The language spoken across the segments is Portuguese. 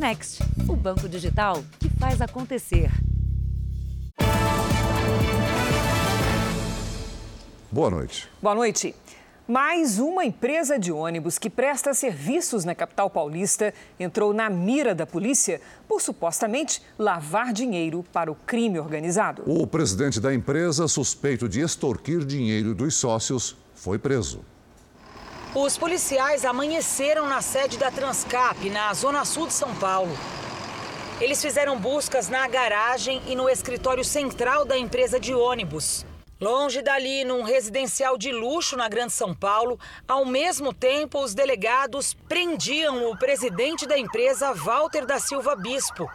Next, o banco digital que faz acontecer. Boa noite. Boa noite. Mais uma empresa de ônibus que presta serviços na capital paulista entrou na mira da polícia por supostamente lavar dinheiro para o crime organizado. O presidente da empresa, suspeito de extorquir dinheiro dos sócios, foi preso. Os policiais amanheceram na sede da Transcap, na zona sul de São Paulo. Eles fizeram buscas na garagem e no escritório central da empresa de ônibus. Longe dali, num residencial de luxo na Grande São Paulo, ao mesmo tempo, os delegados prendiam o presidente da empresa, Walter da Silva Bispo.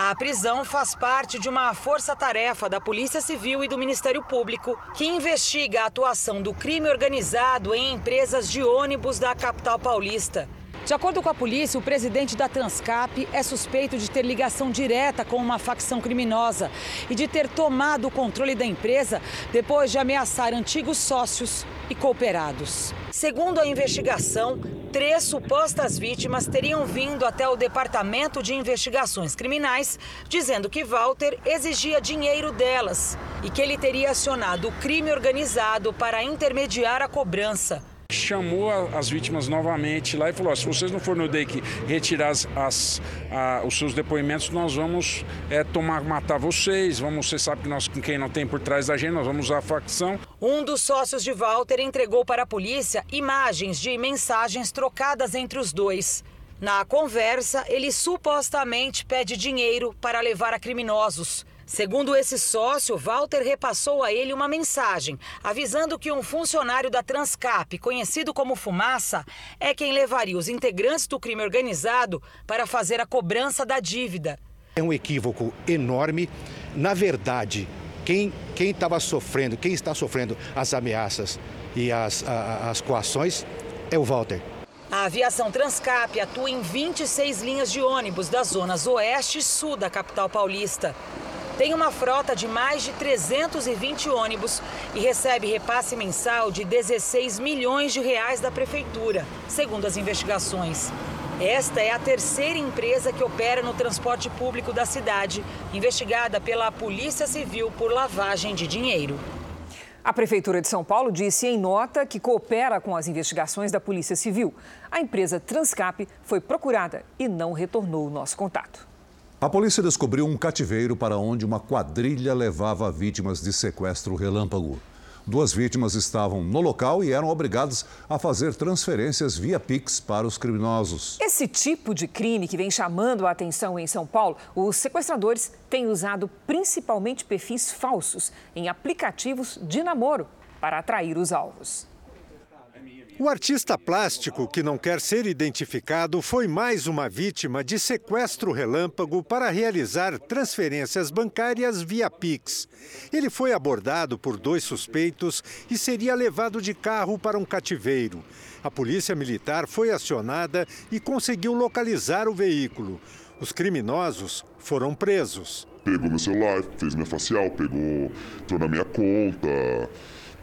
A prisão faz parte de uma força-tarefa da Polícia Civil e do Ministério Público que investiga a atuação do crime organizado em empresas de ônibus da capital paulista. De acordo com a polícia, o presidente da Transcap é suspeito de ter ligação direta com uma facção criminosa e de ter tomado o controle da empresa depois de ameaçar antigos sócios e cooperados. Segundo a investigação, três supostas vítimas teriam vindo até o Departamento de Investigações Criminais dizendo que Walter exigia dinheiro delas e que ele teria acionado o crime organizado para intermediar a cobrança chamou as vítimas novamente lá e falou: se vocês não forem no DEIC retirar as, as a, os seus depoimentos, nós vamos é, tomar, matar vocês. Vamos, você sabe que nós, com quem não tem por trás da gente, nós vamos usar a facção. Um dos sócios de Walter entregou para a polícia imagens de mensagens trocadas entre os dois. Na conversa, ele supostamente pede dinheiro para levar a criminosos. Segundo esse sócio, Walter repassou a ele uma mensagem avisando que um funcionário da Transcap, conhecido como Fumaça, é quem levaria os integrantes do crime organizado para fazer a cobrança da dívida. É um equívoco enorme. Na verdade, quem estava sofrendo, quem está sofrendo as ameaças e as, a, as coações é o Walter. A aviação Transcap atua em 26 linhas de ônibus das zonas oeste e sul da capital paulista tem uma frota de mais de 320 ônibus e recebe repasse mensal de 16 milhões de reais da prefeitura, segundo as investigações. Esta é a terceira empresa que opera no transporte público da cidade, investigada pela Polícia Civil por lavagem de dinheiro. A Prefeitura de São Paulo disse em nota que coopera com as investigações da Polícia Civil. A empresa Transcap foi procurada e não retornou o nosso contato. A polícia descobriu um cativeiro para onde uma quadrilha levava vítimas de sequestro relâmpago. Duas vítimas estavam no local e eram obrigadas a fazer transferências via Pix para os criminosos. Esse tipo de crime que vem chamando a atenção em São Paulo, os sequestradores têm usado principalmente perfis falsos em aplicativos de namoro para atrair os alvos. O artista plástico, que não quer ser identificado, foi mais uma vítima de sequestro relâmpago para realizar transferências bancárias via Pix. Ele foi abordado por dois suspeitos e seria levado de carro para um cativeiro. A polícia militar foi acionada e conseguiu localizar o veículo. Os criminosos foram presos. Pegou meu celular, fez minha facial, pegou, entrou na minha conta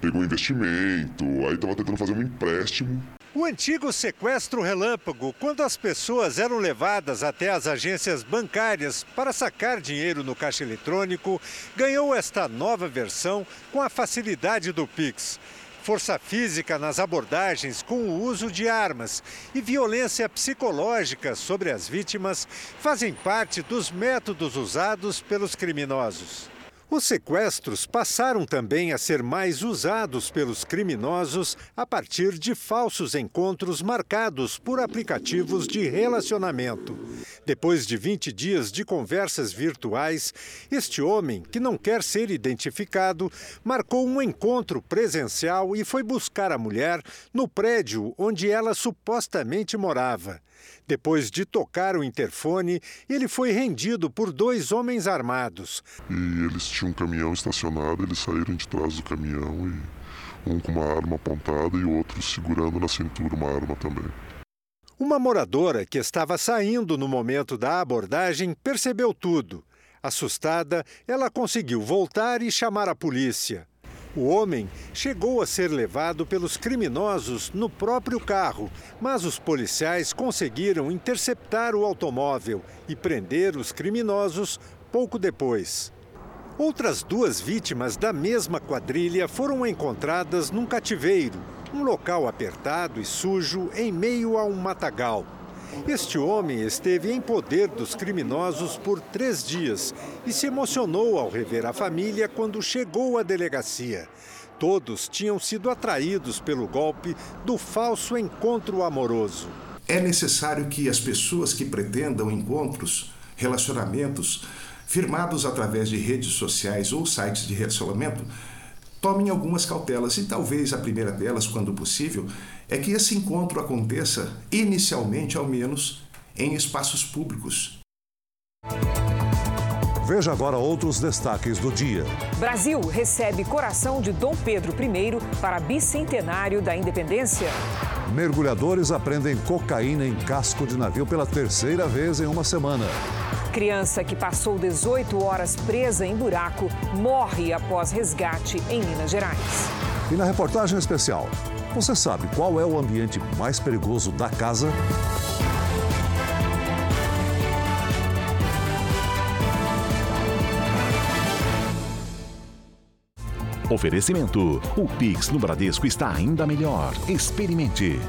pegou investimento, aí estava tentando fazer um empréstimo. O antigo sequestro relâmpago, quando as pessoas eram levadas até as agências bancárias para sacar dinheiro no caixa eletrônico, ganhou esta nova versão com a facilidade do Pix. Força física nas abordagens com o uso de armas e violência psicológica sobre as vítimas fazem parte dos métodos usados pelos criminosos. Os sequestros passaram também a ser mais usados pelos criminosos a partir de falsos encontros marcados por aplicativos de relacionamento. Depois de 20 dias de conversas virtuais, este homem, que não quer ser identificado, marcou um encontro presencial e foi buscar a mulher no prédio onde ela supostamente morava. Depois de tocar o interfone, ele foi rendido por dois homens armados. E eles tinham um caminhão estacionado, eles saíram de trás do caminhão e um com uma arma apontada e o outro segurando na cintura uma arma também. Uma moradora que estava saindo no momento da abordagem percebeu tudo. Assustada, ela conseguiu voltar e chamar a polícia. O homem chegou a ser levado pelos criminosos no próprio carro, mas os policiais conseguiram interceptar o automóvel e prender os criminosos pouco depois. Outras duas vítimas da mesma quadrilha foram encontradas num cativeiro, um local apertado e sujo em meio a um matagal. Este homem esteve em poder dos criminosos por três dias e se emocionou ao rever a família quando chegou à delegacia. Todos tinham sido atraídos pelo golpe do falso encontro amoroso. É necessário que as pessoas que pretendam encontros, relacionamentos, firmados através de redes sociais ou sites de relacionamento, tomem algumas cautelas e talvez a primeira delas, quando possível, é que esse encontro aconteça, inicialmente ao menos, em espaços públicos. Veja agora outros destaques do dia. Brasil recebe coração de Dom Pedro I para bicentenário da independência. Mergulhadores aprendem cocaína em casco de navio pela terceira vez em uma semana. Criança que passou 18 horas presa em buraco morre após resgate em Minas Gerais. E na reportagem especial, você sabe qual é o ambiente mais perigoso da casa? Oferecimento: o Pix no Bradesco está ainda melhor. Experimente.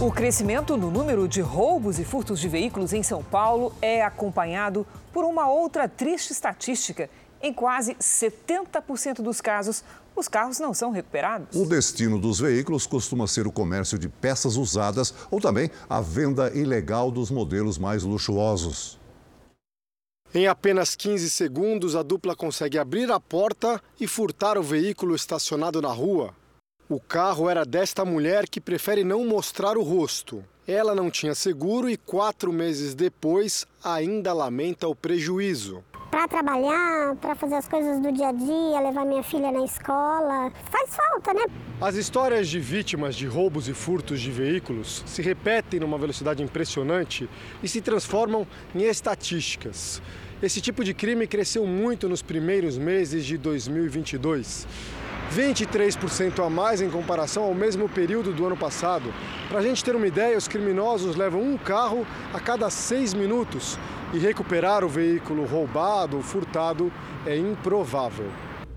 O crescimento no número de roubos e furtos de veículos em São Paulo é acompanhado por uma outra triste estatística. Em quase 70% dos casos, os carros não são recuperados. O destino dos veículos costuma ser o comércio de peças usadas ou também a venda ilegal dos modelos mais luxuosos. Em apenas 15 segundos, a dupla consegue abrir a porta e furtar o veículo estacionado na rua. O carro era desta mulher que prefere não mostrar o rosto. Ela não tinha seguro e quatro meses depois ainda lamenta o prejuízo. Para trabalhar, para fazer as coisas do dia a dia, levar minha filha na escola, faz falta, né? As histórias de vítimas de roubos e furtos de veículos se repetem numa velocidade impressionante e se transformam em estatísticas. Esse tipo de crime cresceu muito nos primeiros meses de 2022. 23% a mais em comparação ao mesmo período do ano passado. Para a gente ter uma ideia, os criminosos levam um carro a cada seis minutos e recuperar o veículo roubado ou furtado é improvável.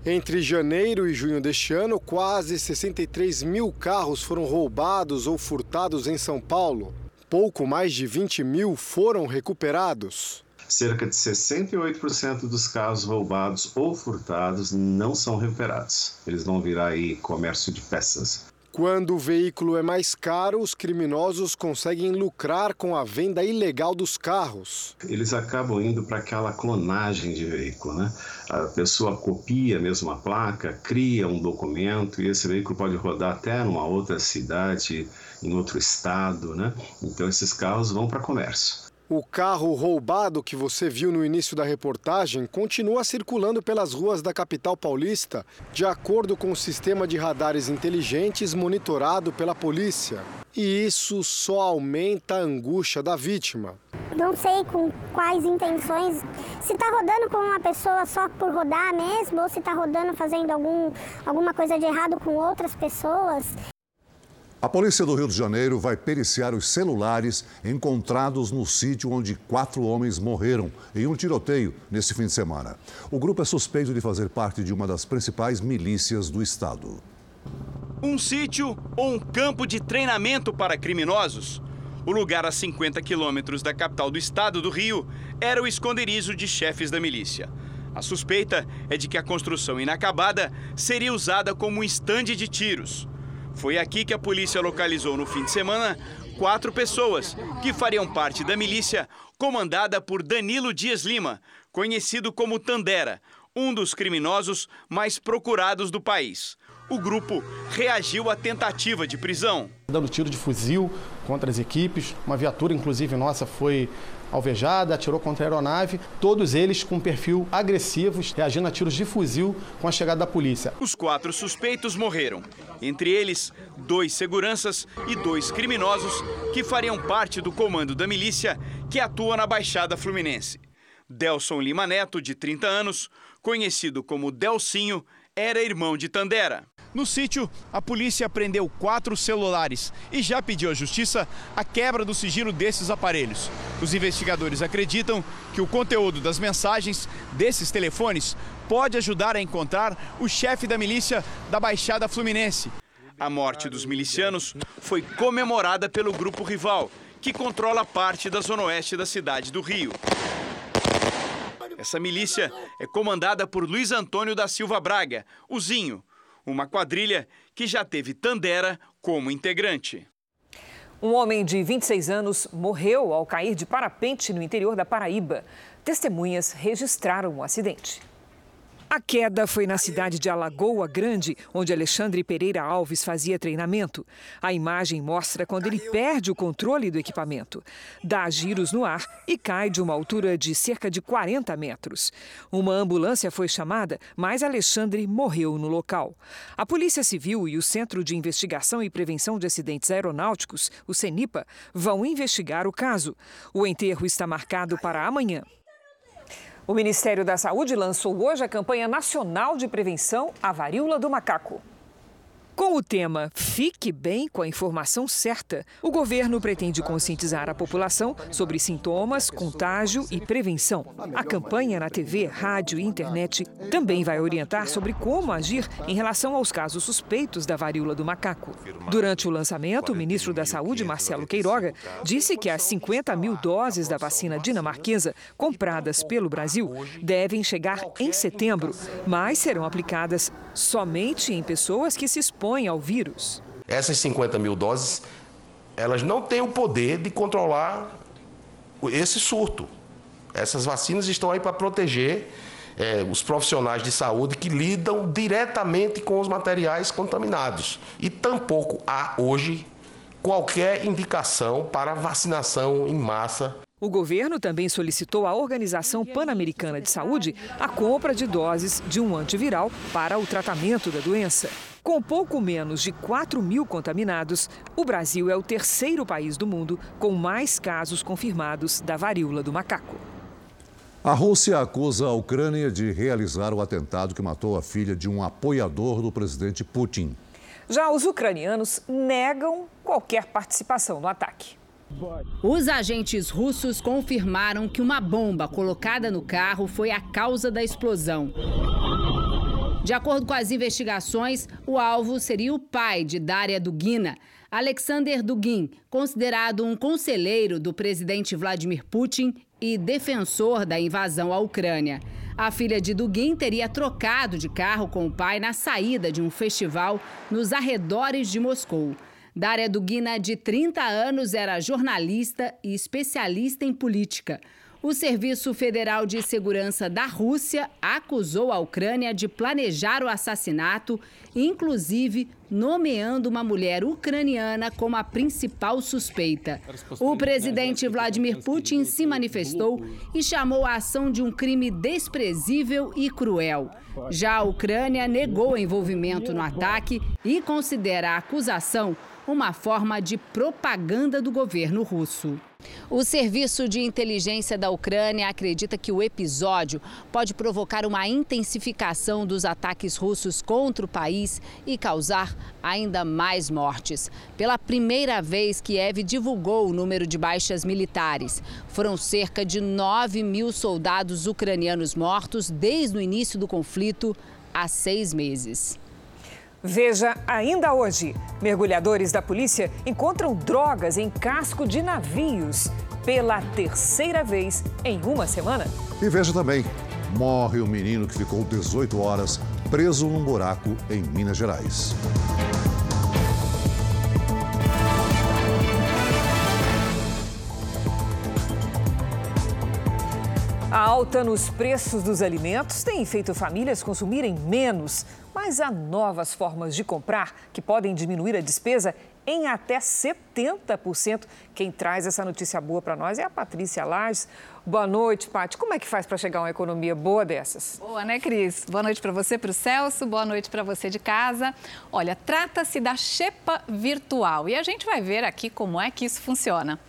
Entre janeiro e junho deste ano, quase 63 mil carros foram roubados ou furtados em São Paulo. Pouco mais de 20 mil foram recuperados cerca de 68% dos carros roubados ou furtados não são recuperados. Eles vão virar aí comércio de peças. Quando o veículo é mais caro, os criminosos conseguem lucrar com a venda ilegal dos carros. Eles acabam indo para aquela clonagem de veículo, né? A pessoa copia mesmo a placa, cria um documento e esse veículo pode rodar até numa outra cidade, em outro estado, né? Então esses carros vão para comércio. O carro roubado que você viu no início da reportagem continua circulando pelas ruas da capital paulista, de acordo com o sistema de radares inteligentes monitorado pela polícia. E isso só aumenta a angústia da vítima. Não sei com quais intenções, se está rodando com uma pessoa só por rodar mesmo, ou se está rodando fazendo algum, alguma coisa de errado com outras pessoas. A polícia do Rio de Janeiro vai periciar os celulares encontrados no sítio onde quatro homens morreram em um tiroteio nesse fim de semana. O grupo é suspeito de fazer parte de uma das principais milícias do estado. Um sítio ou um campo de treinamento para criminosos? O lugar a 50 quilômetros da capital do estado do Rio era o esconderijo de chefes da milícia. A suspeita é de que a construção inacabada seria usada como um estande de tiros. Foi aqui que a polícia localizou no fim de semana quatro pessoas que fariam parte da milícia comandada por Danilo Dias Lima, conhecido como Tandera, um dos criminosos mais procurados do país. O grupo reagiu à tentativa de prisão. Dando tiro de fuzil contra as equipes, uma viatura, inclusive nossa, foi alvejada, atirou contra a aeronave, todos eles com perfil agressivos, reagindo a tiros de fuzil com a chegada da polícia. Os quatro suspeitos morreram, entre eles dois seguranças e dois criminosos que fariam parte do comando da milícia que atua na Baixada Fluminense. Delson Lima Neto, de 30 anos, conhecido como Delcinho, era irmão de Tandera. No sítio, a polícia apreendeu quatro celulares e já pediu à justiça a quebra do sigilo desses aparelhos. Os investigadores acreditam que o conteúdo das mensagens desses telefones pode ajudar a encontrar o chefe da milícia da Baixada Fluminense. A morte dos milicianos foi comemorada pelo grupo rival, que controla parte da zona oeste da cidade do Rio. Essa milícia é comandada por Luiz Antônio da Silva Braga, o Zinho, uma quadrilha que já teve Tandera como integrante. Um homem de 26 anos morreu ao cair de parapente no interior da Paraíba. Testemunhas registraram o acidente. A queda foi na cidade de Alagoa Grande, onde Alexandre Pereira Alves fazia treinamento. A imagem mostra quando ele perde o controle do equipamento, dá giros no ar e cai de uma altura de cerca de 40 metros. Uma ambulância foi chamada, mas Alexandre morreu no local. A Polícia Civil e o Centro de Investigação e Prevenção de Acidentes Aeronáuticos, o CENIPA, vão investigar o caso. O enterro está marcado para amanhã. O Ministério da Saúde lançou hoje a campanha nacional de prevenção à varíola do macaco. Com o tema Fique Bem com a Informação Certa, o governo pretende conscientizar a população sobre sintomas, contágio e prevenção. A campanha na TV, rádio e internet também vai orientar sobre como agir em relação aos casos suspeitos da varíola do macaco. Durante o lançamento, o ministro da Saúde, Marcelo Queiroga, disse que as 50 mil doses da vacina dinamarquesa compradas pelo Brasil devem chegar em setembro, mas serão aplicadas somente em pessoas que se expõem ao vírus. Essas 50 mil doses, elas não têm o poder de controlar esse surto. Essas vacinas estão aí para proteger é, os profissionais de saúde que lidam diretamente com os materiais contaminados. E tampouco há hoje qualquer indicação para vacinação em massa o governo também solicitou à Organização Pan-Americana de Saúde a compra de doses de um antiviral para o tratamento da doença. Com pouco menos de 4 mil contaminados, o Brasil é o terceiro país do mundo com mais casos confirmados da varíola do macaco. A Rússia acusa a Ucrânia de realizar o atentado que matou a filha de um apoiador do presidente Putin. Já os ucranianos negam qualquer participação no ataque. Os agentes russos confirmaram que uma bomba colocada no carro foi a causa da explosão. De acordo com as investigações, o alvo seria o pai de Daria Dugina, Alexander Dugin, considerado um conselheiro do presidente Vladimir Putin e defensor da invasão à Ucrânia. A filha de Dugin teria trocado de carro com o pai na saída de um festival nos arredores de Moscou. Daria Dugina, de 30 anos, era jornalista e especialista em política. O Serviço Federal de Segurança da Rússia acusou a Ucrânia de planejar o assassinato, inclusive nomeando uma mulher ucraniana como a principal suspeita. O presidente Vladimir Putin se manifestou e chamou a ação de um crime desprezível e cruel. Já a Ucrânia negou envolvimento no ataque e considera a acusação uma forma de propaganda do governo russo. O Serviço de Inteligência da Ucrânia acredita que o episódio pode provocar uma intensificação dos ataques russos contra o país e causar ainda mais mortes. Pela primeira vez, Kiev divulgou o número de baixas militares. Foram cerca de 9 mil soldados ucranianos mortos desde o início do conflito há seis meses. Veja ainda hoje: mergulhadores da polícia encontram drogas em casco de navios pela terceira vez em uma semana. E veja também: morre o um menino que ficou 18 horas preso num buraco em Minas Gerais. A alta nos preços dos alimentos tem feito famílias consumirem menos, mas há novas formas de comprar que podem diminuir a despesa em até 70%. Quem traz essa notícia boa para nós é a Patrícia Lages. Boa noite, Paty. Como é que faz para chegar a uma economia boa dessas? Boa, né, Cris? Boa noite para você, para o Celso. Boa noite para você de casa. Olha, trata-se da Xepa Virtual e a gente vai ver aqui como é que isso funciona.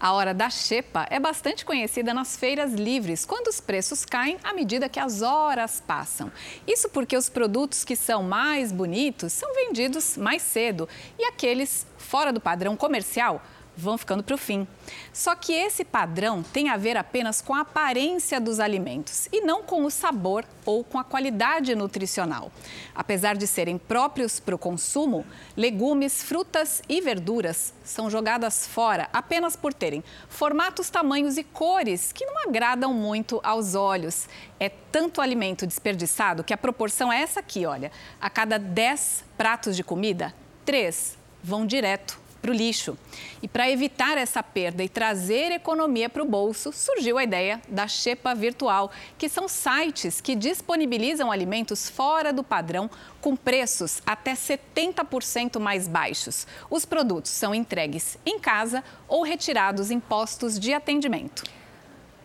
A hora da xepa é bastante conhecida nas feiras livres, quando os preços caem à medida que as horas passam. Isso porque os produtos que são mais bonitos são vendidos mais cedo e aqueles fora do padrão comercial vão ficando para o fim. Só que esse padrão tem a ver apenas com a aparência dos alimentos e não com o sabor ou com a qualidade nutricional. Apesar de serem próprios para o consumo, legumes, frutas e verduras são jogadas fora apenas por terem formatos, tamanhos e cores que não agradam muito aos olhos. É tanto alimento desperdiçado que a proporção é essa aqui, olha. A cada 10 pratos de comida, 3 vão direto para o lixo. E para evitar essa perda e trazer economia para o bolso, surgiu a ideia da Xepa Virtual, que são sites que disponibilizam alimentos fora do padrão com preços até 70% mais baixos. Os produtos são entregues em casa ou retirados em postos de atendimento.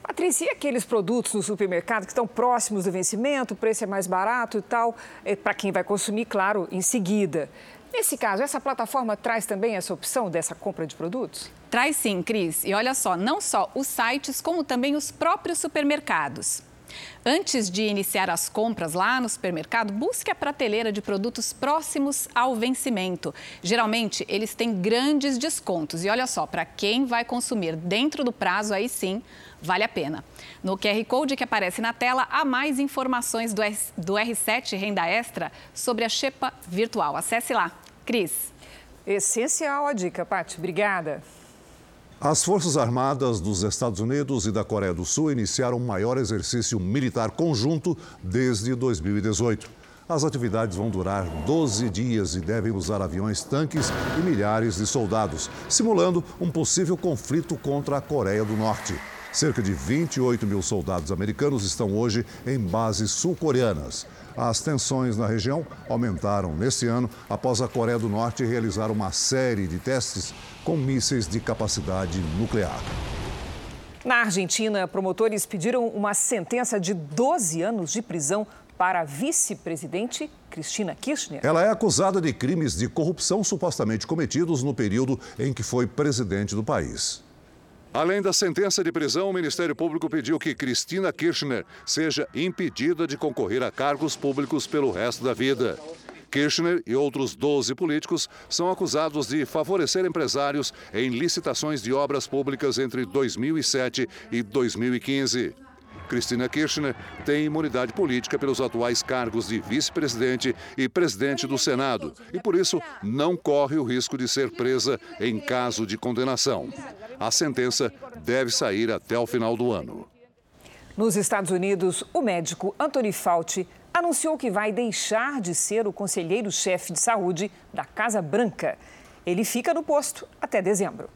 Patrícia, e aqueles produtos no supermercado que estão próximos do vencimento, o preço é mais barato e tal, é para quem vai consumir, claro, em seguida. Nesse caso, essa plataforma traz também essa opção dessa compra de produtos? Traz sim, Cris. E olha só, não só os sites, como também os próprios supermercados. Antes de iniciar as compras lá no supermercado, busque a prateleira de produtos próximos ao vencimento. Geralmente, eles têm grandes descontos. E olha só, para quem vai consumir dentro do prazo, aí sim, vale a pena. No QR Code que aparece na tela, há mais informações do, do R7 Renda Extra sobre a Xepa Virtual. Acesse lá. Cris. Essencial a dica, Paty. Obrigada. As Forças Armadas dos Estados Unidos e da Coreia do Sul iniciaram o maior exercício militar conjunto desde 2018. As atividades vão durar 12 dias e devem usar aviões, tanques e milhares de soldados, simulando um possível conflito contra a Coreia do Norte. Cerca de 28 mil soldados americanos estão hoje em bases sul-coreanas. As tensões na região aumentaram neste ano após a Coreia do Norte realizar uma série de testes com mísseis de capacidade nuclear. Na Argentina, promotores pediram uma sentença de 12 anos de prisão para a vice-presidente Cristina Kirchner. Ela é acusada de crimes de corrupção supostamente cometidos no período em que foi presidente do país. Além da sentença de prisão, o Ministério Público pediu que Cristina Kirchner seja impedida de concorrer a cargos públicos pelo resto da vida. Kirchner e outros 12 políticos são acusados de favorecer empresários em licitações de obras públicas entre 2007 e 2015. Cristina Kirchner tem imunidade política pelos atuais cargos de vice-presidente e presidente do Senado e, por isso, não corre o risco de ser presa em caso de condenação. A sentença deve sair até o final do ano. Nos Estados Unidos, o médico Anthony Fauci anunciou que vai deixar de ser o conselheiro-chefe de saúde da Casa Branca. Ele fica no posto até dezembro.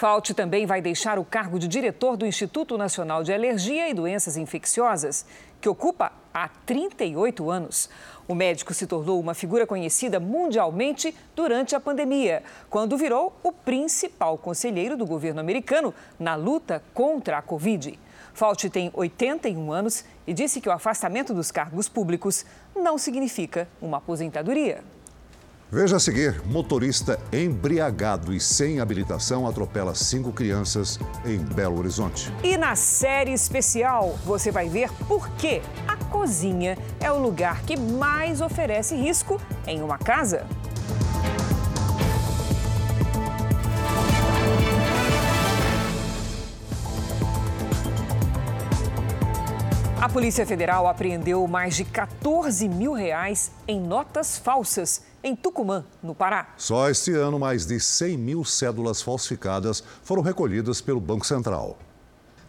Fauci também vai deixar o cargo de diretor do Instituto Nacional de Alergia e Doenças Infecciosas, que ocupa há 38 anos. O médico se tornou uma figura conhecida mundialmente durante a pandemia, quando virou o principal conselheiro do governo americano na luta contra a Covid. Fauci tem 81 anos e disse que o afastamento dos cargos públicos não significa uma aposentadoria. Veja a seguir: motorista embriagado e sem habilitação atropela cinco crianças em Belo Horizonte. E na série especial, você vai ver por que a cozinha é o lugar que mais oferece risco em uma casa. A Polícia Federal apreendeu mais de 14 mil reais em notas falsas em Tucumã, no Pará. Só este ano, mais de 100 mil cédulas falsificadas foram recolhidas pelo Banco Central.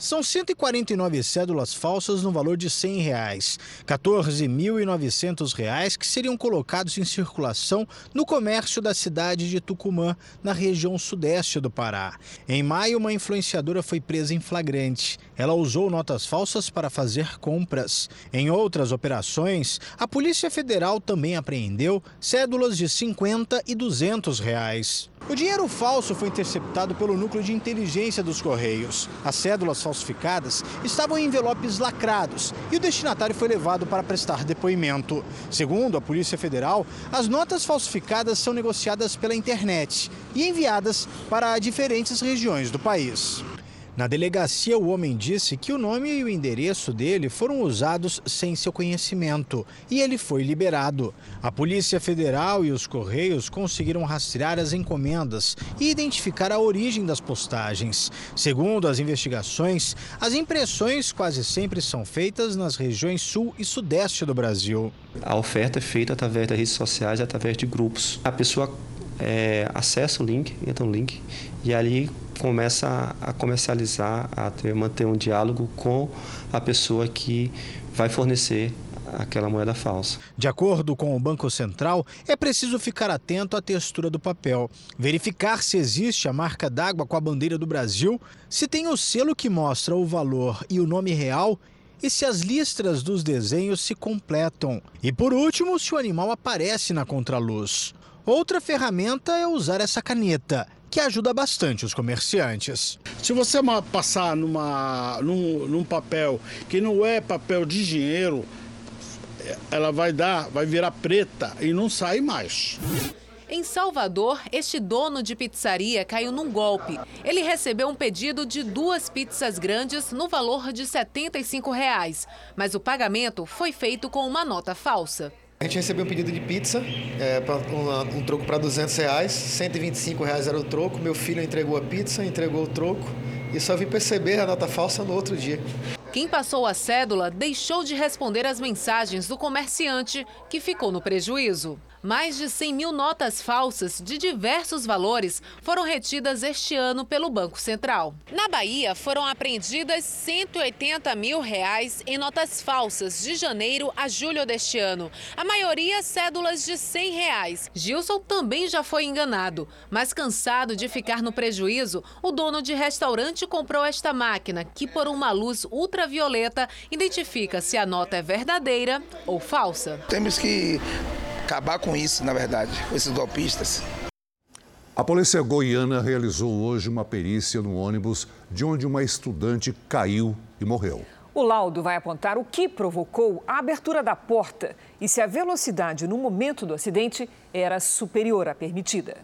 São 149 cédulas falsas no valor de 100 reais, 14.900 reais que seriam colocados em circulação no comércio da cidade de Tucumã, na região sudeste do Pará. Em maio, uma influenciadora foi presa em flagrante. Ela usou notas falsas para fazer compras. Em outras operações, a Polícia Federal também apreendeu cédulas de 50 e 200 reais. O dinheiro falso foi interceptado pelo núcleo de inteligência dos Correios. As cédulas falsificadas estavam em envelopes lacrados e o destinatário foi levado para prestar depoimento. Segundo a Polícia Federal, as notas falsificadas são negociadas pela internet e enviadas para diferentes regiões do país. Na delegacia, o homem disse que o nome e o endereço dele foram usados sem seu conhecimento e ele foi liberado. A Polícia Federal e os Correios conseguiram rastrear as encomendas e identificar a origem das postagens. Segundo as investigações, as impressões quase sempre são feitas nas regiões sul e sudeste do Brasil. A oferta é feita através das redes sociais, através de grupos. A pessoa é, acessa o link, entra no link e ali começa a comercializar, a ter, manter um diálogo com a pessoa que vai fornecer aquela moeda falsa. De acordo com o Banco Central, é preciso ficar atento à textura do papel, verificar se existe a marca d'água com a bandeira do Brasil, se tem o selo que mostra o valor e o nome real e se as listras dos desenhos se completam. E por último, se o animal aparece na contraluz. Outra ferramenta é usar essa caneta que ajuda bastante os comerciantes. Se você passar numa, num, num papel que não é papel de dinheiro, ela vai dar, vai virar preta e não sai mais. Em Salvador, este dono de pizzaria caiu num golpe. Ele recebeu um pedido de duas pizzas grandes no valor de 75 reais, mas o pagamento foi feito com uma nota falsa. A gente recebeu um pedido de pizza, é, pra, um, um troco para 200 reais, 125 reais era o troco. Meu filho entregou a pizza, entregou o troco e só vim perceber a nota falsa no outro dia. Quem passou a cédula deixou de responder às mensagens do comerciante, que ficou no prejuízo. Mais de 100 mil notas falsas de diversos valores foram retidas este ano pelo Banco Central. Na Bahia, foram apreendidas 180 mil reais em notas falsas de janeiro a julho deste ano. A maioria cédulas de 100 reais. Gilson também já foi enganado, mas cansado de ficar no prejuízo, o dono de restaurante comprou esta máquina que, por uma luz ultravioleta, identifica se a nota é verdadeira ou falsa. Temos que acabar com isso, na verdade, com esses golpistas. A polícia goiana realizou hoje uma perícia no ônibus de onde uma estudante caiu e morreu. O laudo vai apontar o que provocou a abertura da porta e se a velocidade no momento do acidente era superior à permitida.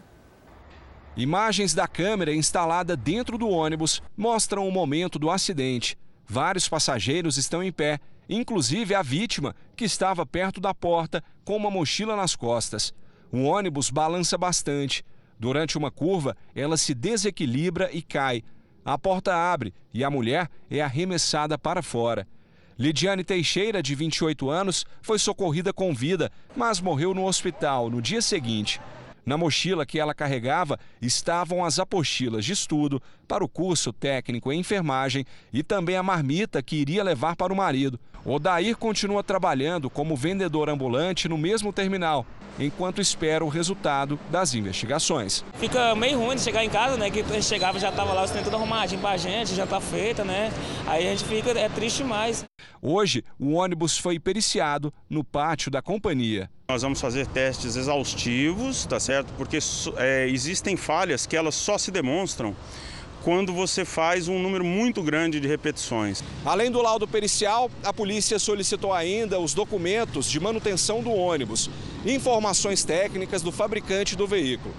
Imagens da câmera instalada dentro do ônibus mostram o momento do acidente. Vários passageiros estão em pé inclusive a vítima, que estava perto da porta com uma mochila nas costas. O ônibus balança bastante. Durante uma curva, ela se desequilibra e cai. A porta abre e a mulher é arremessada para fora. Lidiane Teixeira, de 28 anos, foi socorrida com vida, mas morreu no hospital no dia seguinte. Na mochila que ela carregava estavam as apostilas de estudo para o curso técnico em enfermagem e também a marmita que iria levar para o marido. Odair continua trabalhando como vendedor ambulante no mesmo terminal, enquanto espera o resultado das investigações. Fica meio ruim de chegar em casa, né? Que a gente chegava já estava lá, os tentando arrumadinho para a gente, já está feita, né? Aí a gente fica, é triste mais. Hoje, o ônibus foi periciado no pátio da companhia. Nós vamos fazer testes exaustivos, tá certo? Porque é, existem falhas que elas só se demonstram quando você faz um número muito grande de repetições. Além do laudo pericial, a polícia solicitou ainda os documentos de manutenção do ônibus e informações técnicas do fabricante do veículo.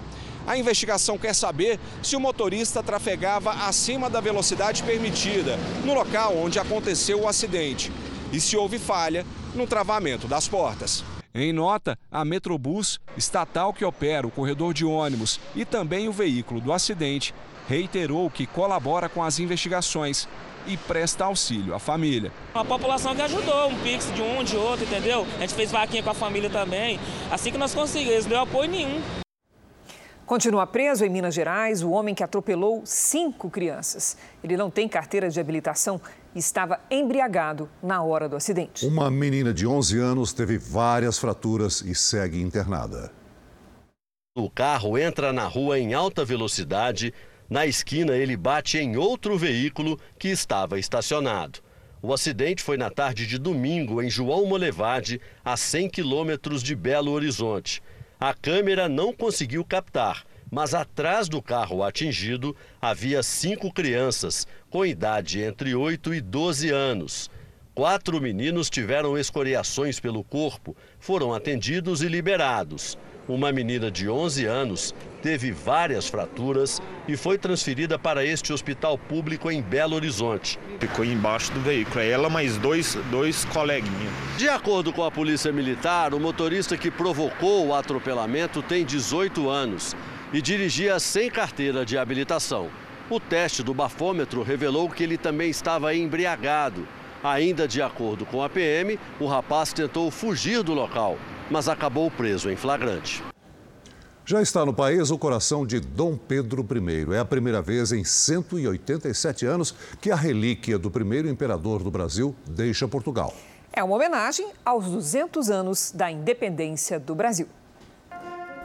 A investigação quer saber se o motorista trafegava acima da velocidade permitida no local onde aconteceu o acidente e se houve falha no travamento das portas. Em nota, a Metrobus, estatal que opera o corredor de ônibus e também o veículo do acidente, reiterou que colabora com as investigações e presta auxílio à família. A população que ajudou, um pix de um, de outro, entendeu? A gente fez vaquinha com a família também. Assim que nós conseguimos, não deu apoio nenhum. Continua preso em Minas Gerais o homem que atropelou cinco crianças. Ele não tem carteira de habilitação e estava embriagado na hora do acidente. Uma menina de 11 anos teve várias fraturas e segue internada. O carro entra na rua em alta velocidade, na esquina, ele bate em outro veículo que estava estacionado. O acidente foi na tarde de domingo em João Molevade, a 100 quilômetros de Belo Horizonte. A câmera não conseguiu captar, Mas atrás do carro atingido havia cinco crianças, com idade entre 8 e 12 anos. Quatro meninos tiveram escoriações pelo corpo, foram atendidos e liberados. Uma menina de 11 anos teve várias fraturas e foi transferida para este hospital público em Belo Horizonte. Ficou embaixo do veículo, é ela mais dois, dois coleguinhas. De acordo com a Polícia Militar, o motorista que provocou o atropelamento tem 18 anos e dirigia sem carteira de habilitação. O teste do bafômetro revelou que ele também estava embriagado. Ainda de acordo com a PM, o rapaz tentou fugir do local, mas acabou preso em flagrante. Já está no país o coração de Dom Pedro I. É a primeira vez em 187 anos que a relíquia do primeiro imperador do Brasil deixa Portugal. É uma homenagem aos 200 anos da independência do Brasil.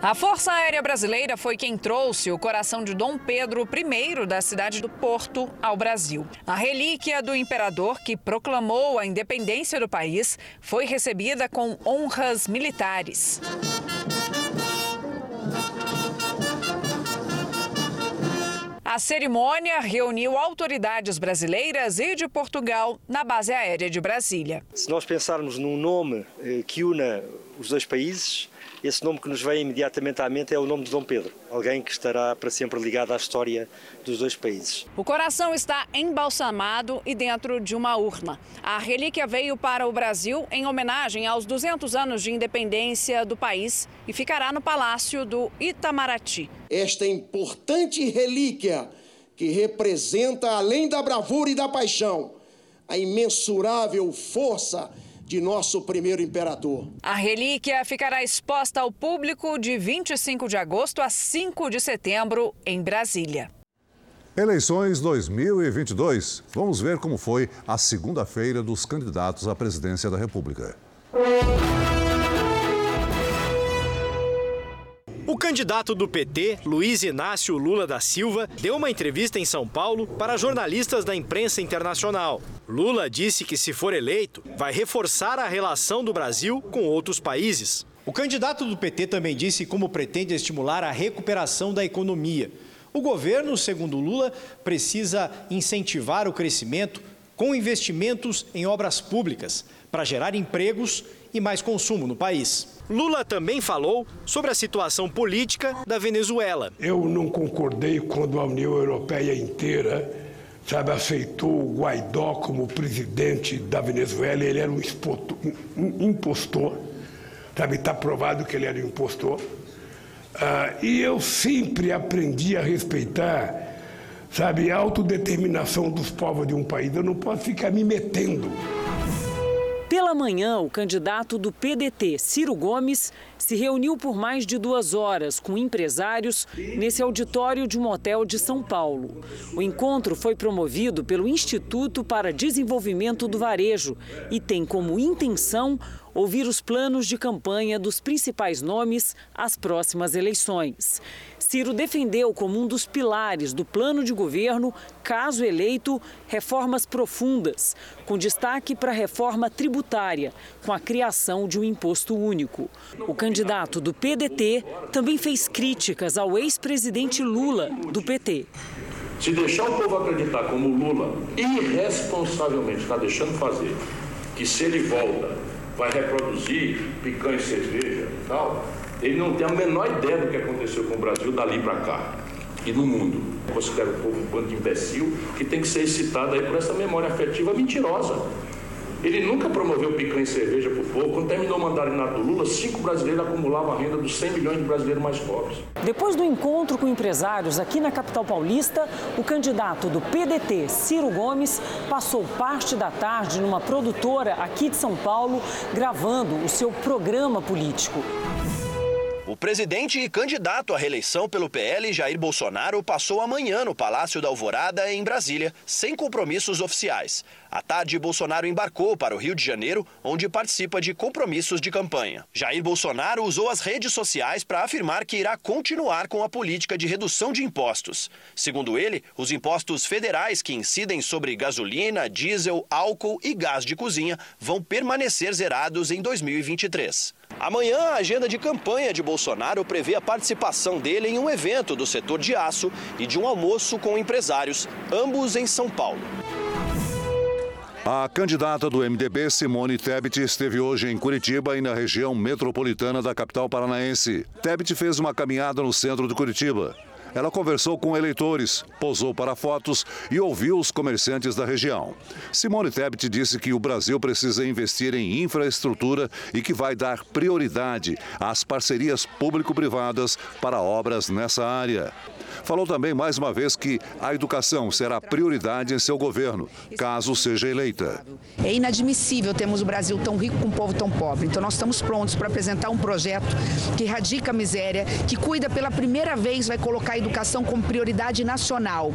A Força Aérea Brasileira foi quem trouxe o coração de Dom Pedro I da cidade do Porto ao Brasil. A relíquia do imperador que proclamou a independência do país foi recebida com honras militares. A cerimônia reuniu autoridades brasileiras e de Portugal na base aérea de Brasília. Se nós pensarmos num nome eh, que una os dois países, esse nome que nos vem imediatamente à mente é o nome de Dom Pedro, alguém que estará para sempre ligado à história dos dois países. O coração está embalsamado e dentro de uma urna. A relíquia veio para o Brasil em homenagem aos 200 anos de independência do país e ficará no Palácio do Itamaraty. Esta importante relíquia que representa, além da bravura e da paixão, a imensurável força de nosso primeiro imperador. A relíquia ficará exposta ao público de 25 de agosto a 5 de setembro em Brasília. Eleições 2022. Vamos ver como foi a segunda-feira dos candidatos à presidência da República. O candidato do PT, Luiz Inácio Lula da Silva, deu uma entrevista em São Paulo para jornalistas da imprensa internacional. Lula disse que, se for eleito, vai reforçar a relação do Brasil com outros países. O candidato do PT também disse como pretende estimular a recuperação da economia. O governo, segundo Lula, precisa incentivar o crescimento com investimentos em obras públicas para gerar empregos e mais consumo no país. Lula também falou sobre a situação política da Venezuela. Eu não concordei quando a União Europeia inteira, sabe, aceitou o Guaidó como presidente da Venezuela. Ele era um, impostor, está provado que ele era um impostor. Ah, e eu sempre aprendi a respeitar, sabe, a autodeterminação dos povos de um país. Eu não posso ficar me metendo. Pela manhã, o candidato do PDT, Ciro Gomes, se reuniu por mais de duas horas com empresários nesse auditório de um hotel de São Paulo. O encontro foi promovido pelo Instituto para Desenvolvimento do Varejo e tem como intenção ouvir os planos de campanha dos principais nomes às próximas eleições. Ciro defendeu como um dos pilares do plano de governo, caso eleito, reformas profundas, com destaque para a reforma tributária, com a criação de um imposto único. O candidato do PDT também fez críticas ao ex-presidente Lula, do PT. Se deixar o povo acreditar como Lula irresponsavelmente está deixando fazer, que se ele volta vai reproduzir picanha e cerveja e tal, ele não tem a menor ideia do que aconteceu com o Brasil dali para cá e no mundo. Considero o povo um bando de imbecil que tem que ser excitado aí por essa memória afetiva mentirosa. Ele nunca promoveu picanha e cerveja para o povo. Quando terminou o mandato do Lula, cinco brasileiros acumulavam a renda dos 100 milhões de brasileiros mais pobres. Depois do encontro com empresários aqui na capital paulista, o candidato do PDT, Ciro Gomes, passou parte da tarde numa produtora aqui de São Paulo, gravando o seu programa político. O presidente e candidato à reeleição pelo PL, Jair Bolsonaro, passou amanhã no Palácio da Alvorada, em Brasília, sem compromissos oficiais. À tarde, Bolsonaro embarcou para o Rio de Janeiro, onde participa de compromissos de campanha. Jair Bolsonaro usou as redes sociais para afirmar que irá continuar com a política de redução de impostos. Segundo ele, os impostos federais que incidem sobre gasolina, diesel, álcool e gás de cozinha vão permanecer zerados em 2023. Amanhã, a agenda de campanha de Bolsonaro prevê a participação dele em um evento do setor de aço e de um almoço com empresários, ambos em São Paulo. A candidata do MDB, Simone Tebet, esteve hoje em Curitiba e na região metropolitana da capital paranaense. Tebet fez uma caminhada no centro de Curitiba. Ela conversou com eleitores, posou para fotos e ouviu os comerciantes da região. Simone Tebet disse que o Brasil precisa investir em infraestrutura e que vai dar prioridade às parcerias público-privadas para obras nessa área. Falou também mais uma vez que a educação será prioridade em seu governo, caso seja eleita. É inadmissível termos o Brasil tão rico com um povo tão pobre. Então nós estamos prontos para apresentar um projeto que erradica a miséria, que cuida pela primeira vez, vai colocar a educação como prioridade nacional.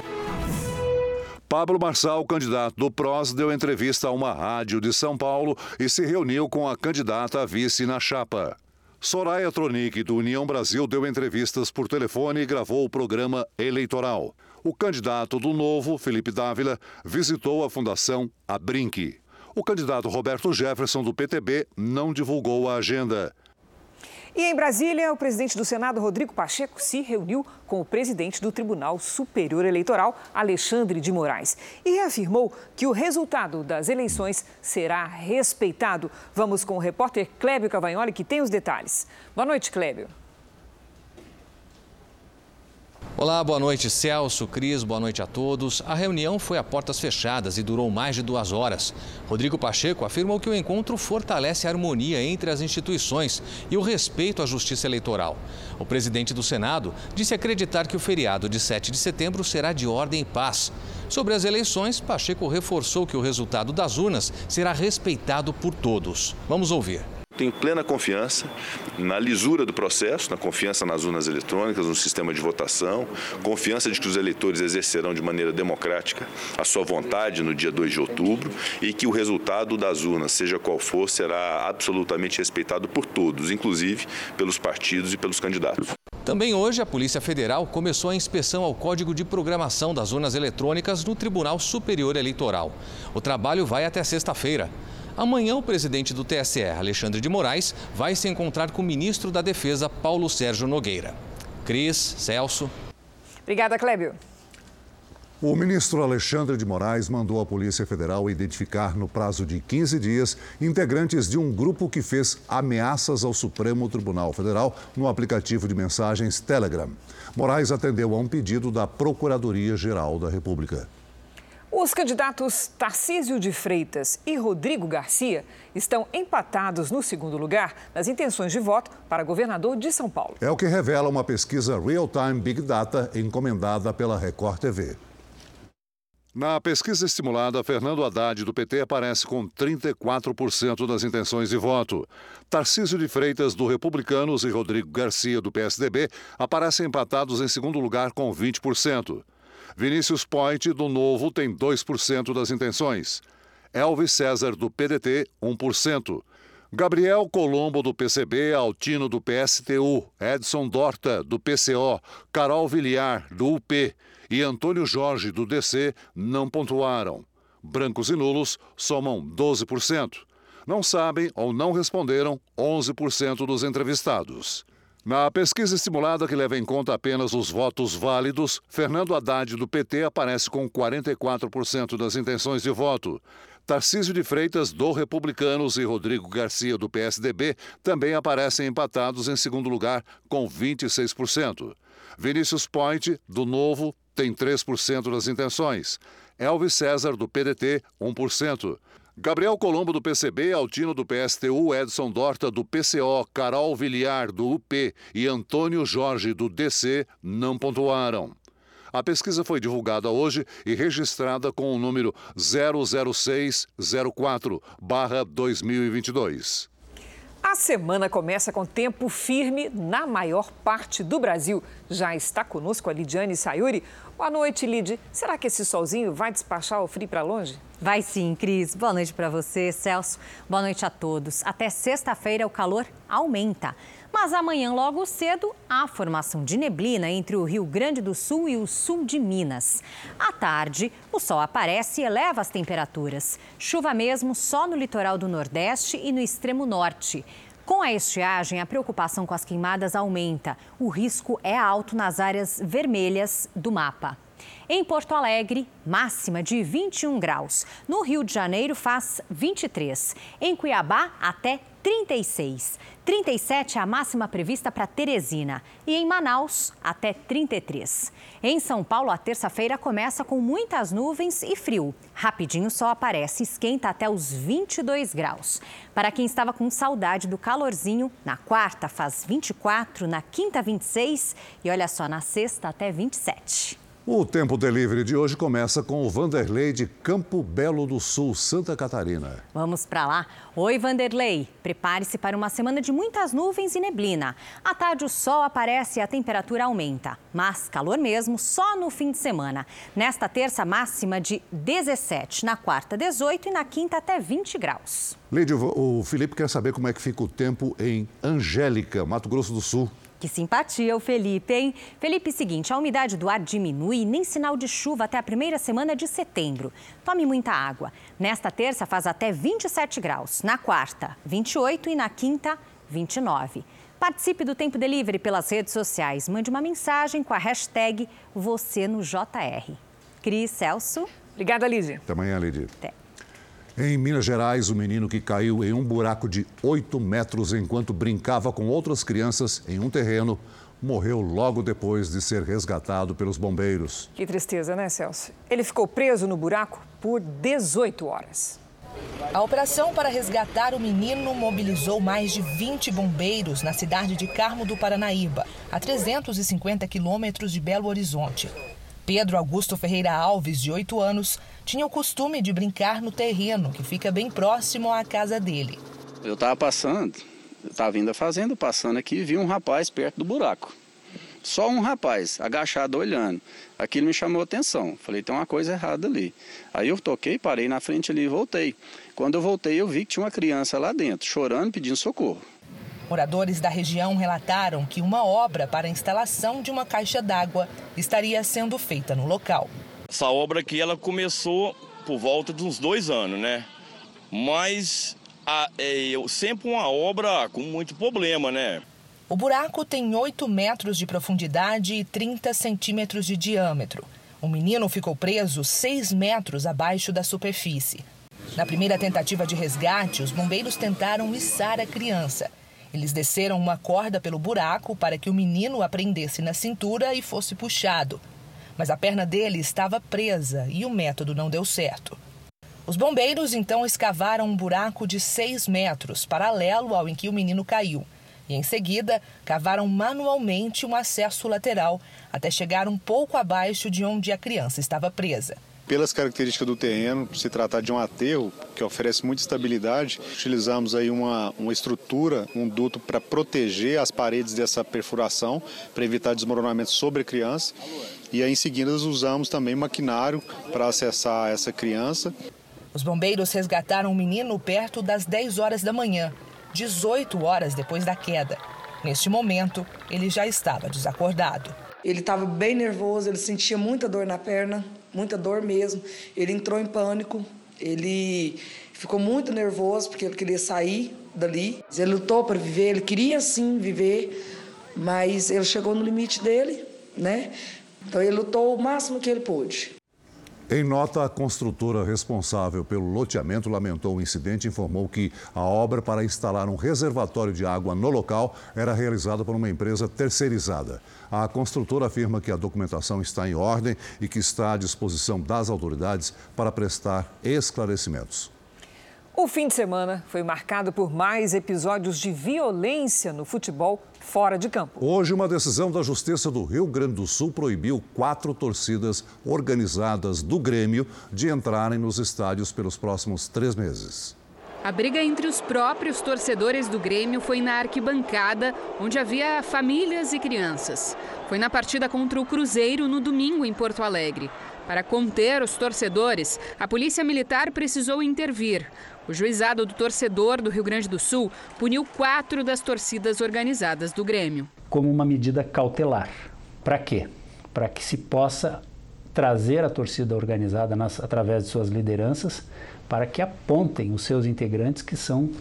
Pablo Marçal, candidato do PROS, deu entrevista a uma rádio de São Paulo e se reuniu com a candidata a vice na chapa. Soraya Tronic, do União Brasil, deu entrevistas por telefone e gravou o programa eleitoral. O candidato do Novo, Felipe Dávila, visitou a Fundação Abrinque. O candidato Roberto Jefferson, do PTB, não divulgou a agenda. E em Brasília, o presidente do Senado, Rodrigo Pacheco, se reuniu com o presidente do Tribunal Superior Eleitoral, Alexandre de Moraes, e reafirmou que o resultado das eleições será respeitado. Vamos com o repórter Clébio Cavagnoli, que tem os detalhes. Boa noite, Clébio. Olá, boa noite, Celso, Cris, boa noite a todos. A reunião foi a portas fechadas e durou mais de duas horas. Rodrigo Pacheco afirmou que o encontro fortalece a harmonia entre as instituições e o respeito à justiça eleitoral. O presidente do Senado disse acreditar que o feriado de 7 de setembro será de ordem e paz. Sobre as eleições, Pacheco reforçou que o resultado das urnas será respeitado por todos. Vamos ouvir tenho plena confiança na lisura do processo, na confiança nas urnas eletrônicas, no sistema de votação, confiança de que os eleitores exercerão de maneira democrática a sua vontade no dia 2 de outubro e que o resultado das urnas, seja qual for, será absolutamente respeitado por todos, inclusive pelos partidos e pelos candidatos. Também hoje, a Polícia Federal começou a inspeção ao Código de Programação das Urnas Eletrônicas no Tribunal Superior Eleitoral. O trabalho vai até sexta-feira. Amanhã, o presidente do TSE, Alexandre de Moraes, vai se encontrar com o ministro da Defesa, Paulo Sérgio Nogueira. Cris, Celso. Obrigada, Clébio. O ministro Alexandre de Moraes mandou a Polícia Federal identificar, no prazo de 15 dias, integrantes de um grupo que fez ameaças ao Supremo Tribunal Federal no aplicativo de mensagens Telegram. Moraes atendeu a um pedido da Procuradoria-Geral da República. Os candidatos Tarcísio de Freitas e Rodrigo Garcia estão empatados no segundo lugar nas intenções de voto para governador de São Paulo. É o que revela uma pesquisa Real Time Big Data encomendada pela Record TV. Na pesquisa estimulada, Fernando Haddad, do PT, aparece com 34% das intenções de voto. Tarcísio de Freitas, do Republicanos, e Rodrigo Garcia, do PSDB, aparecem empatados em segundo lugar com 20%. Vinícius Point, do Novo, tem 2% das intenções. Elvis César, do PDT, 1%. Gabriel Colombo, do PCB, Altino, do PSTU, Edson Dorta, do PCO, Carol Villiar, do UP e Antônio Jorge, do DC, não pontuaram. Brancos e nulos somam 12%. Não sabem ou não responderam 11% dos entrevistados. Na pesquisa estimulada que leva em conta apenas os votos válidos, Fernando Haddad, do PT, aparece com 44% das intenções de voto. Tarcísio de Freitas, do Republicanos, e Rodrigo Garcia, do PSDB, também aparecem empatados em segundo lugar, com 26%. Vinícius Point, do Novo, tem 3% das intenções. Elvis César, do PDT, 1%. Gabriel Colombo, do PCB, Altino, do PSTU, Edson Dorta, do PCO, Carol Villiar, do UP e Antônio Jorge, do DC, não pontuaram. A pesquisa foi divulgada hoje e registrada com o número 00604-2022. A semana começa com tempo firme na maior parte do Brasil. Já está conosco a Lidiane Sayuri. Boa noite, Lid. Será que esse solzinho vai despachar o frio para longe? Vai sim, Cris. Boa noite para você, Celso. Boa noite a todos. Até sexta-feira o calor aumenta. Mas amanhã, logo cedo, há formação de neblina entre o Rio Grande do Sul e o sul de Minas. À tarde, o sol aparece e eleva as temperaturas. Chuva mesmo só no litoral do Nordeste e no extremo norte. Com a estiagem, a preocupação com as queimadas aumenta. O risco é alto nas áreas vermelhas do mapa. Em Porto Alegre, máxima de 21 graus. No Rio de Janeiro, faz 23. Em Cuiabá, até 36. 37 é a máxima prevista para Teresina. E em Manaus, até 33. Em São Paulo, a terça-feira começa com muitas nuvens e frio. Rapidinho sol aparece, esquenta até os 22 graus. Para quem estava com saudade do calorzinho, na quarta faz 24, na quinta 26 e olha só, na sexta até 27. O Tempo Delivery de hoje começa com o Vanderlei de Campo Belo do Sul, Santa Catarina. Vamos para lá. Oi, Vanderlei. Prepare-se para uma semana de muitas nuvens e neblina. À tarde o sol aparece e a temperatura aumenta, mas calor mesmo só no fim de semana. Nesta terça, máxima de 17, na quarta 18 e na quinta até 20 graus. Lídia, o Felipe quer saber como é que fica o tempo em Angélica, Mato Grosso do Sul. Que simpatia o Felipe, hein? Felipe, seguinte, a umidade do ar diminui, nem sinal de chuva até a primeira semana de setembro. Tome muita água. Nesta terça faz até 27 graus, na quarta, 28 e na quinta, 29. Participe do Tempo Delivery pelas redes sociais. Mande uma mensagem com a hashtag você no JR. Cris Celso. Obrigada, Lídia. Até amanhã, Lídia. Até. Em Minas Gerais, o menino que caiu em um buraco de 8 metros enquanto brincava com outras crianças em um terreno morreu logo depois de ser resgatado pelos bombeiros. Que tristeza, né, Celso? Ele ficou preso no buraco por 18 horas. A operação para resgatar o menino mobilizou mais de 20 bombeiros na cidade de Carmo do Paranaíba, a 350 quilômetros de Belo Horizonte. Pedro Augusto Ferreira Alves, de 8 anos, tinha o costume de brincar no terreno que fica bem próximo à casa dele. Eu estava passando, estava vindo a fazenda, passando aqui e vi um rapaz perto do buraco. Só um rapaz, agachado olhando. Aquilo me chamou atenção. Falei, tem uma coisa errada ali. Aí eu toquei, parei na frente ali e voltei. Quando eu voltei, eu vi que tinha uma criança lá dentro, chorando, pedindo socorro. Moradores da região relataram que uma obra para a instalação de uma caixa d'água estaria sendo feita no local. Essa obra aqui ela começou por volta de uns dois anos, né? Mas a, é, sempre uma obra com muito problema, né? O buraco tem 8 metros de profundidade e 30 centímetros de diâmetro. O menino ficou preso 6 metros abaixo da superfície. Na primeira tentativa de resgate, os bombeiros tentaram içar a criança. Eles desceram uma corda pelo buraco para que o menino aprendesse na cintura e fosse puxado. Mas a perna dele estava presa e o método não deu certo. Os bombeiros então escavaram um buraco de 6 metros, paralelo ao em que o menino caiu. E em seguida, cavaram manualmente um acesso lateral até chegar um pouco abaixo de onde a criança estava presa. Pelas características do terreno, se tratar de um aterro que oferece muita estabilidade, utilizamos aí uma, uma estrutura, um duto para proteger as paredes dessa perfuração, para evitar desmoronamento sobre a criança. E aí em seguida usamos também maquinário para acessar essa criança. Os bombeiros resgataram o menino perto das 10 horas da manhã, 18 horas depois da queda. Neste momento, ele já estava desacordado. Ele estava bem nervoso, ele sentia muita dor na perna, muita dor mesmo. Ele entrou em pânico, ele ficou muito nervoso porque ele queria sair dali. Ele lutou para viver, ele queria sim viver, mas ele chegou no limite dele, né? Então ele lutou o máximo que ele pôde. Em nota, a construtora responsável pelo loteamento lamentou o incidente e informou que a obra para instalar um reservatório de água no local era realizada por uma empresa terceirizada. A construtora afirma que a documentação está em ordem e que está à disposição das autoridades para prestar esclarecimentos. O fim de semana foi marcado por mais episódios de violência no futebol fora de campo. Hoje, uma decisão da Justiça do Rio Grande do Sul proibiu quatro torcidas organizadas do Grêmio de entrarem nos estádios pelos próximos três meses. A briga entre os próprios torcedores do Grêmio foi na arquibancada, onde havia famílias e crianças. Foi na partida contra o Cruzeiro no domingo em Porto Alegre. Para conter os torcedores, a Polícia Militar precisou intervir. O juizado do torcedor do Rio Grande do Sul puniu quatro das torcidas organizadas do Grêmio. Como uma medida cautelar. Para quê? Para que se possa trazer a torcida organizada nas, através de suas lideranças para que apontem os seus integrantes que são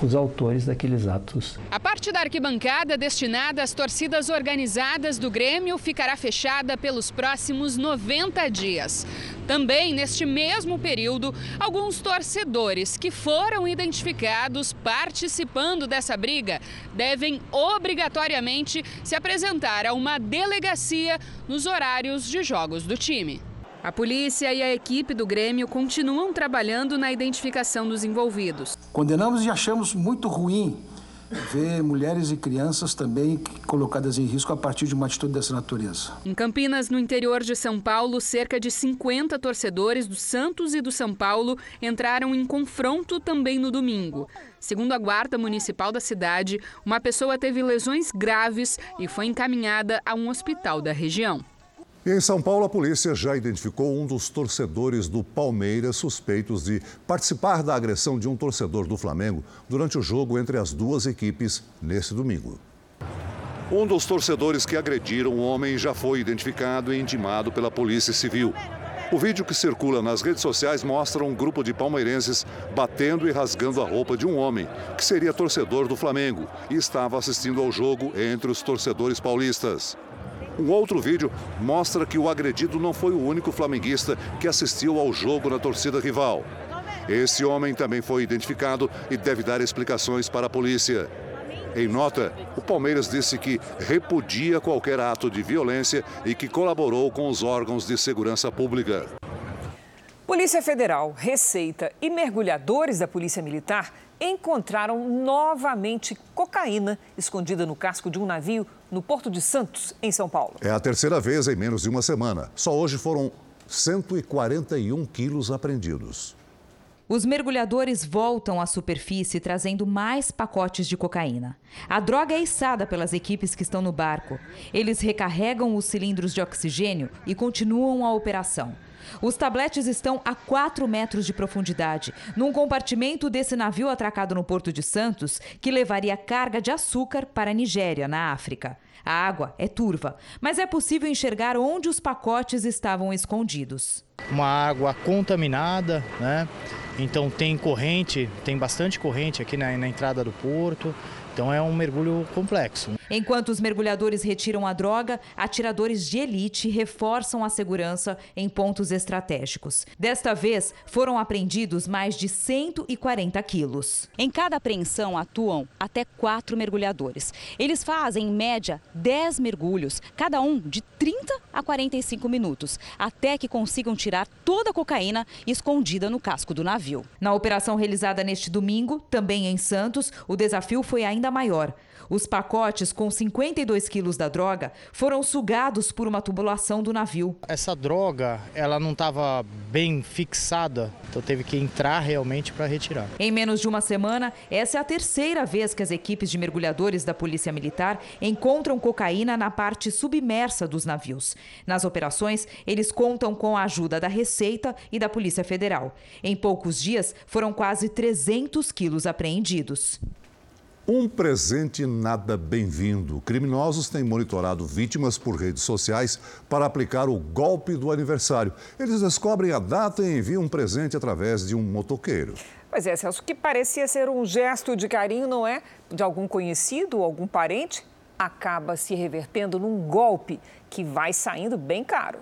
os autores daqueles atos. A parte da arquibancada destinada às torcidas organizadas do Grêmio ficará fechada pelos próximos 90 dias. Também neste mesmo período, alguns torcedores que foram identificados participando dessa briga devem obrigatoriamente se apresentar a uma delegacia nos horários de jogos do time. A polícia e a equipe do Grêmio continuam trabalhando na identificação dos envolvidos. Condenamos e achamos muito ruim ver mulheres e crianças também colocadas em risco a partir de uma atitude dessa natureza. Em Campinas, no interior de São Paulo, cerca de 50 torcedores do Santos e do São Paulo entraram em confronto também no domingo. Segundo a guarda municipal da cidade, uma pessoa teve lesões graves e foi encaminhada a um hospital da região. E em São Paulo, a polícia já identificou um dos torcedores do Palmeiras suspeitos de participar da agressão de um torcedor do Flamengo durante o jogo entre as duas equipes nesse domingo. Um dos torcedores que agrediram o homem já foi identificado e intimado pela Polícia Civil. O vídeo que circula nas redes sociais mostra um grupo de palmeirenses batendo e rasgando a roupa de um homem que seria torcedor do Flamengo e estava assistindo ao jogo entre os torcedores paulistas. Um outro vídeo mostra que o agredido não foi o único flamenguista que assistiu ao jogo na torcida rival. Esse homem também foi identificado e deve dar explicações para a polícia. Em nota, o Palmeiras disse que repudia qualquer ato de violência e que colaborou com os órgãos de segurança pública. Polícia Federal, Receita e mergulhadores da Polícia Militar encontraram novamente cocaína escondida no casco de um navio no Porto de Santos, em São Paulo. É a terceira vez em menos de uma semana. Só hoje foram 141 quilos apreendidos. Os mergulhadores voltam à superfície trazendo mais pacotes de cocaína. A droga é içada pelas equipes que estão no barco. Eles recarregam os cilindros de oxigênio e continuam a operação. Os tabletes estão a 4 metros de profundidade, num compartimento desse navio atracado no Porto de Santos, que levaria carga de açúcar para a Nigéria, na África. A água é turva, mas é possível enxergar onde os pacotes estavam escondidos. Uma água contaminada, né? Então tem corrente, tem bastante corrente aqui na, na entrada do porto. Então é um mergulho complexo. Enquanto os mergulhadores retiram a droga, atiradores de elite reforçam a segurança em pontos estratégicos. Desta vez, foram apreendidos mais de 140 quilos. Em cada apreensão atuam até quatro mergulhadores. Eles fazem, em média, 10 mergulhos, cada um de 30 a 45 minutos, até que consigam tirar toda a cocaína escondida no casco do navio. Na operação realizada neste domingo, também em Santos, o desafio foi ainda maior. Os pacotes com 52 quilos da droga foram sugados por uma tubulação do navio. Essa droga, ela não estava bem fixada, então teve que entrar realmente para retirar. Em menos de uma semana, essa é a terceira vez que as equipes de mergulhadores da Polícia Militar encontram cocaína na parte submersa dos navios. Nas operações, eles contam com a ajuda da Receita e da Polícia Federal. Em poucos dias, foram quase 300 quilos apreendidos. Um presente nada bem-vindo. Criminosos têm monitorado vítimas por redes sociais para aplicar o golpe do aniversário. Eles descobrem a data e enviam um presente através de um motoqueiro. Pois é, Celso, que parecia ser um gesto de carinho, não é? De algum conhecido ou algum parente, acaba se revertendo num golpe que vai saindo bem caro.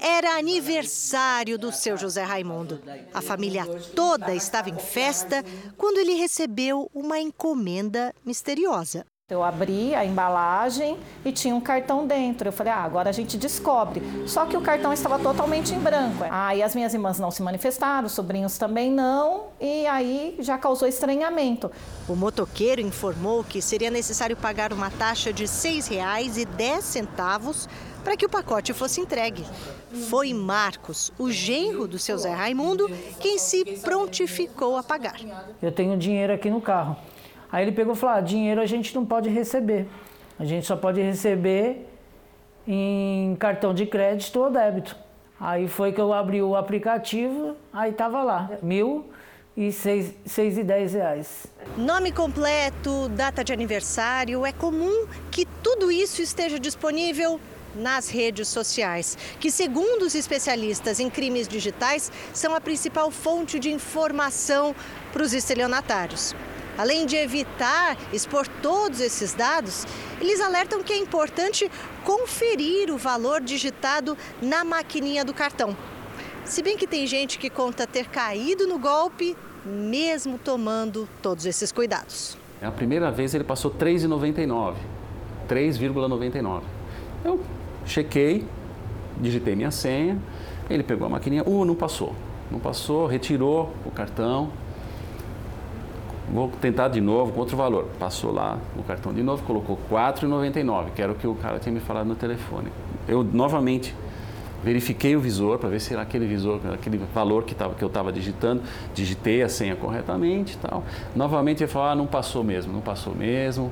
Era aniversário do seu José Raimundo. A família toda estava em festa quando ele recebeu uma encomenda misteriosa. Eu abri a embalagem e tinha um cartão dentro. Eu falei, ah, agora a gente descobre. Só que o cartão estava totalmente em branco. Aí as minhas irmãs não se manifestaram, os sobrinhos também não, e aí já causou estranhamento. O motoqueiro informou que seria necessário pagar uma taxa de R$ 6,10 para que o pacote fosse entregue. Foi Marcos, o genro do seu Zé Raimundo, quem se prontificou a pagar. Eu tenho dinheiro aqui no carro. Aí ele pegou e falou: ah, dinheiro a gente não pode receber. A gente só pode receber em cartão de crédito ou débito. Aí foi que eu abri o aplicativo, aí tava lá, mil e seis, seis e dez reais. Nome completo, data de aniversário, é comum que tudo isso esteja disponível nas redes sociais, que, segundo os especialistas em crimes digitais, são a principal fonte de informação para os estelionatários. Além de evitar expor todos esses dados, eles alertam que é importante conferir o valor digitado na maquininha do cartão. Se bem que tem gente que conta ter caído no golpe, mesmo tomando todos esses cuidados. É a primeira vez ele passou 3,99. 3,99. Eu chequei, digitei minha senha, ele pegou a maquininha, uh, não passou. Não passou, retirou o cartão. Vou tentar de novo com outro valor. Passou lá no cartão de novo, colocou 4,99, que era o que o cara tinha me falado no telefone. Eu novamente verifiquei o visor para ver se era aquele visor, aquele valor que, tava, que eu estava digitando, digitei a senha corretamente e tal. Novamente ele falou, ah, não passou mesmo, não passou mesmo.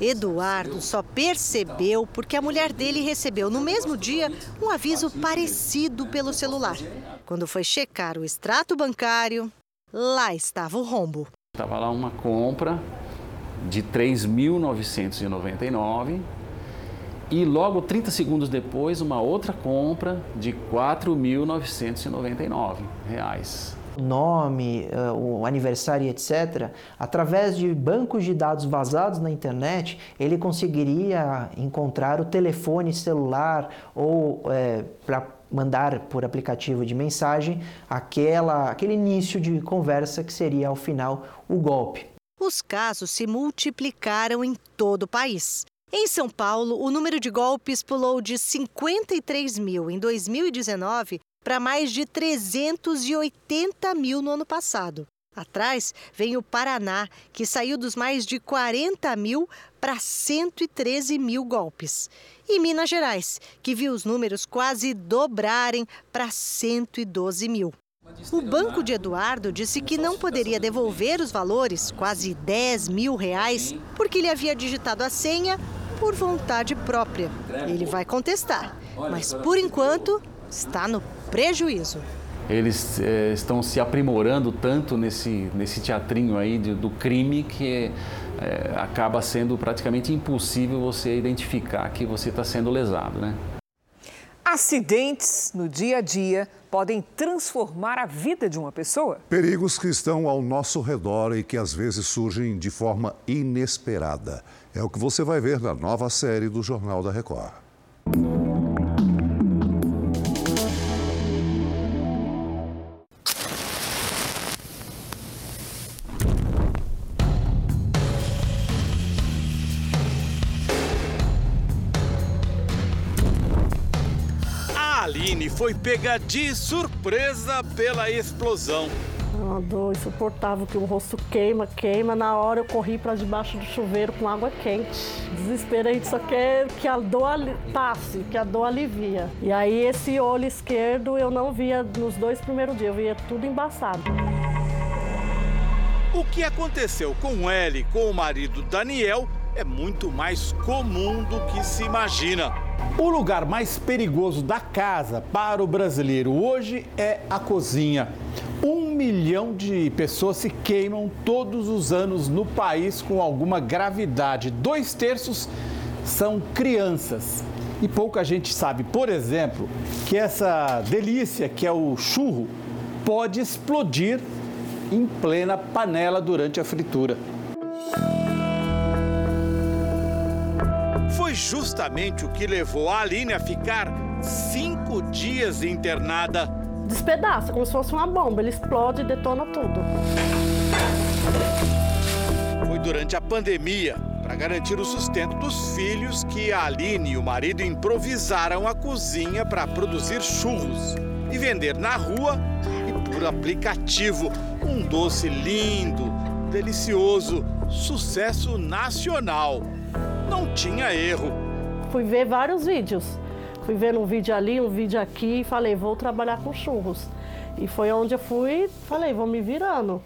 Eduardo só percebeu porque a mulher dele recebeu no mesmo dia um aviso parecido pelo celular. Quando foi checar o extrato bancário, lá estava o rombo. Estava lá uma compra de 3.999 e logo 30 segundos depois uma outra compra de 4.999 reais nome, eh, o aniversário, etc., através de bancos de dados vazados na internet, ele conseguiria encontrar o telefone celular ou é, para mandar por aplicativo de mensagem aquela, aquele início de conversa que seria ao final o golpe. Os casos se multiplicaram em todo o país. Em São Paulo, o número de golpes pulou de 53 mil em 2019 para mais de 380 mil no ano passado. Atrás vem o Paraná, que saiu dos mais de 40 mil para 113 mil golpes. E Minas Gerais, que viu os números quase dobrarem para 112 mil. O banco de Eduardo disse que não poderia devolver os valores, quase 10 mil reais, porque ele havia digitado a senha por vontade própria. Ele vai contestar, mas por enquanto está no prejuízo. Eles é, estão se aprimorando tanto nesse, nesse teatrinho aí de, do crime que é, acaba sendo praticamente impossível você identificar que você está sendo lesado, né? Acidentes no dia a dia podem transformar a vida de uma pessoa. Perigos que estão ao nosso redor e que às vezes surgem de forma inesperada. É o que você vai ver na nova série do Jornal da Record. Foi pega de surpresa pela explosão. Uma dor insuportável que o rosto queima, queima. Na hora eu corri para debaixo do chuveiro com água quente. Desespero, a gente só quer que a dor passe, que a dor alivia. E aí esse olho esquerdo eu não via nos dois primeiros dias, eu via tudo embaçado. O que aconteceu com ela e com o marido Daniel é muito mais comum do que se imagina. O lugar mais perigoso da casa para o brasileiro hoje é a cozinha. Um milhão de pessoas se queimam todos os anos no país com alguma gravidade. Dois terços são crianças. E pouca gente sabe, por exemplo, que essa delícia que é o churro pode explodir em plena panela durante a fritura. Justamente o que levou a Aline a ficar cinco dias internada. Despedaça, como se fosse uma bomba. Ele explode e detona tudo. Foi durante a pandemia, para garantir o sustento dos filhos, que a Aline e o marido improvisaram a cozinha para produzir churros e vender na rua e por aplicativo. Um doce lindo, delicioso, sucesso nacional tinha erro. Fui ver vários vídeos. Fui ver um vídeo ali, um vídeo aqui e falei, vou trabalhar com churros. E foi onde eu fui, falei, vou me virando.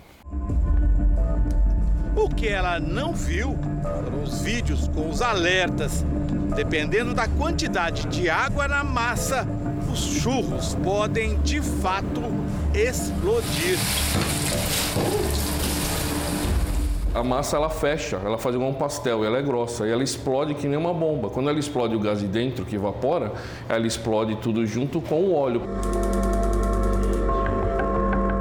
O que ela não viu foram os vídeos com os alertas. Dependendo da quantidade de água na massa, os churros podem de fato explodir a massa ela fecha, ela faz igual um pastel, ela é grossa e ela explode que nem uma bomba. Quando ela explode o gás de dentro que evapora, ela explode tudo junto com o óleo.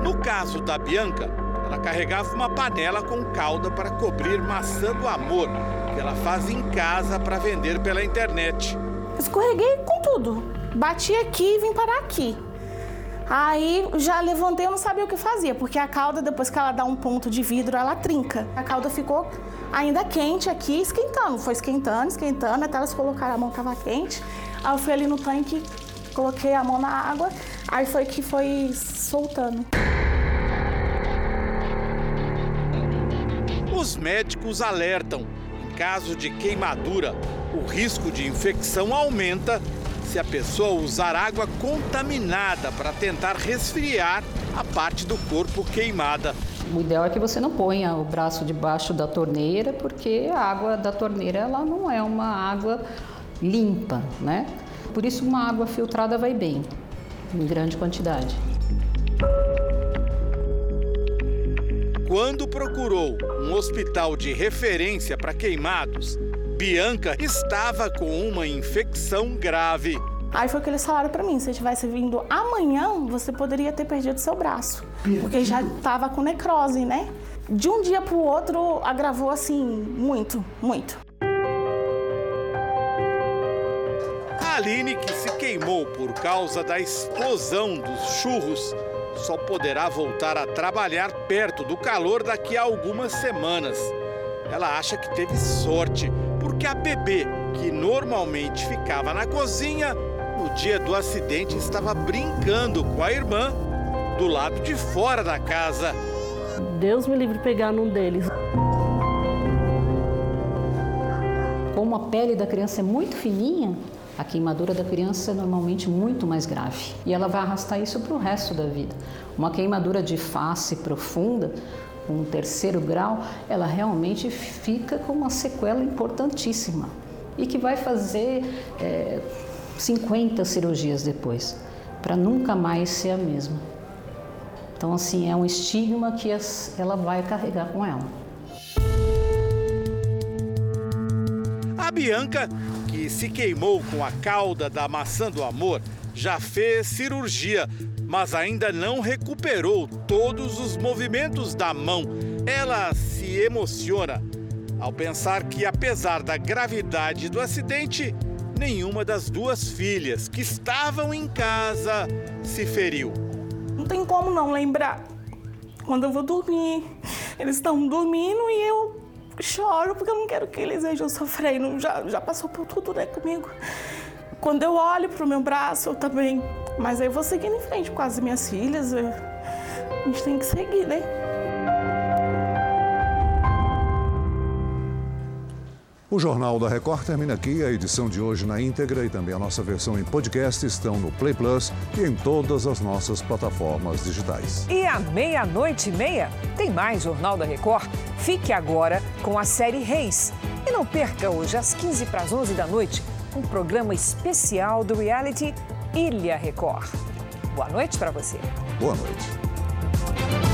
No caso da Bianca, Ela carregava uma panela com calda para cobrir maçã do amor, que ela faz em casa para vender pela internet. Escorreguei com tudo. Bati aqui e vim parar aqui. Aí já levantei, eu não sabia o que fazia, porque a calda, depois que ela dá um ponto de vidro, ela trinca. A calda ficou ainda quente aqui, esquentando. Foi esquentando, esquentando, até elas colocaram a mão, tava quente. Aí eu fui ali no tanque, coloquei a mão na água, aí foi que foi soltando. Os médicos alertam: em caso de queimadura, o risco de infecção aumenta se a pessoa usar água contaminada para tentar resfriar a parte do corpo queimada. O ideal é que você não ponha o braço debaixo da torneira, porque a água da torneira ela não é uma água limpa, né? Por isso uma água filtrada vai bem, em grande quantidade. Quando procurou um hospital de referência para queimados, Bianca estava com uma infecção grave. Aí foi o que eles falaram para mim, se tivesse vindo amanhã, você poderia ter perdido seu braço, porque já estava com necrose, né? De um dia para o outro agravou assim muito, muito. A Aline, que se queimou por causa da explosão dos churros, só poderá voltar a trabalhar perto do calor daqui a algumas semanas. Ela acha que teve sorte porque a bebê, que normalmente ficava na cozinha, no dia do acidente estava brincando com a irmã do lado de fora da casa. Deus me livre de pegar num deles. Como a pele da criança é muito fininha, a queimadura da criança é normalmente muito mais grave e ela vai arrastar isso para o resto da vida. Uma queimadura de face profunda com um terceiro grau, ela realmente fica com uma sequela importantíssima e que vai fazer é, 50 cirurgias depois, para nunca mais ser a mesma. Então, assim, é um estigma que ela vai carregar com ela. A Bianca, que se queimou com a cauda da maçã do amor, já fez cirurgia mas ainda não recuperou todos os movimentos da mão. Ela se emociona ao pensar que, apesar da gravidade do acidente, nenhuma das duas filhas que estavam em casa se feriu. Não tem como não lembrar. Quando eu vou dormir, eles estão dormindo e eu choro porque eu não quero que eles vejam sofrendo. Já, já passou por tudo, né, comigo. Quando eu olho pro meu braço, eu também mas aí eu vou seguindo em frente com as minhas filhas. A gente tem que seguir, né? O Jornal da Record termina aqui. A edição de hoje na íntegra e também a nossa versão em podcast estão no Play Plus e em todas as nossas plataformas digitais. E à meia-noite e meia tem mais Jornal da Record. Fique agora com a série Reis. E não perca hoje, às 15 para as 11 da noite, um programa especial do reality Ilha Record. Boa noite para você. Boa noite.